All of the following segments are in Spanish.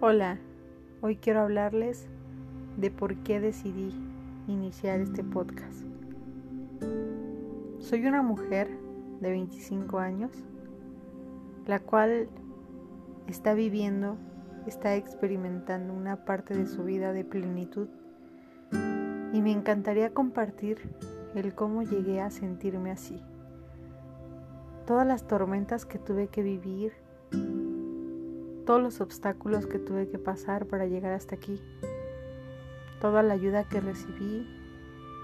Hola, hoy quiero hablarles de por qué decidí iniciar este podcast. Soy una mujer de 25 años, la cual está viviendo, está experimentando una parte de su vida de plenitud y me encantaría compartir el cómo llegué a sentirme así. Todas las tormentas que tuve que vivir, todos los obstáculos que tuve que pasar para llegar hasta aquí, toda la ayuda que recibí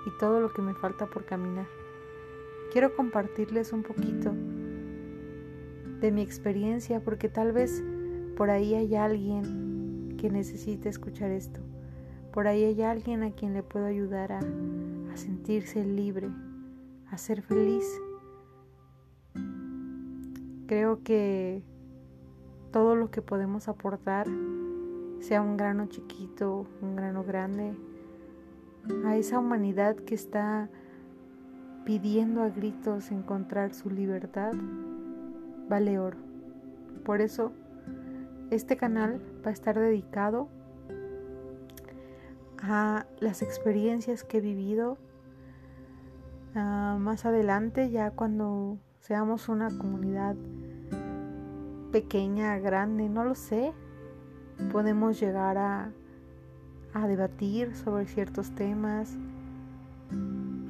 y todo lo que me falta por caminar. Quiero compartirles un poquito de mi experiencia porque tal vez por ahí hay alguien que necesite escuchar esto. Por ahí hay alguien a quien le puedo ayudar a, a sentirse libre, a ser feliz. Creo que todo lo que podemos aportar, sea un grano chiquito, un grano grande, a esa humanidad que está pidiendo a gritos encontrar su libertad, vale oro. Por eso, este canal va a estar dedicado a las experiencias que he vivido. Uh, más adelante, ya cuando seamos una comunidad pequeña, grande, no lo sé, podemos llegar a, a debatir sobre ciertos temas,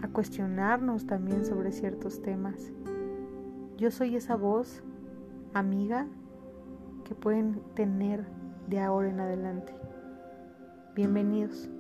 a cuestionarnos también sobre ciertos temas. Yo soy esa voz amiga que pueden tener de ahora en adelante. Bienvenidos.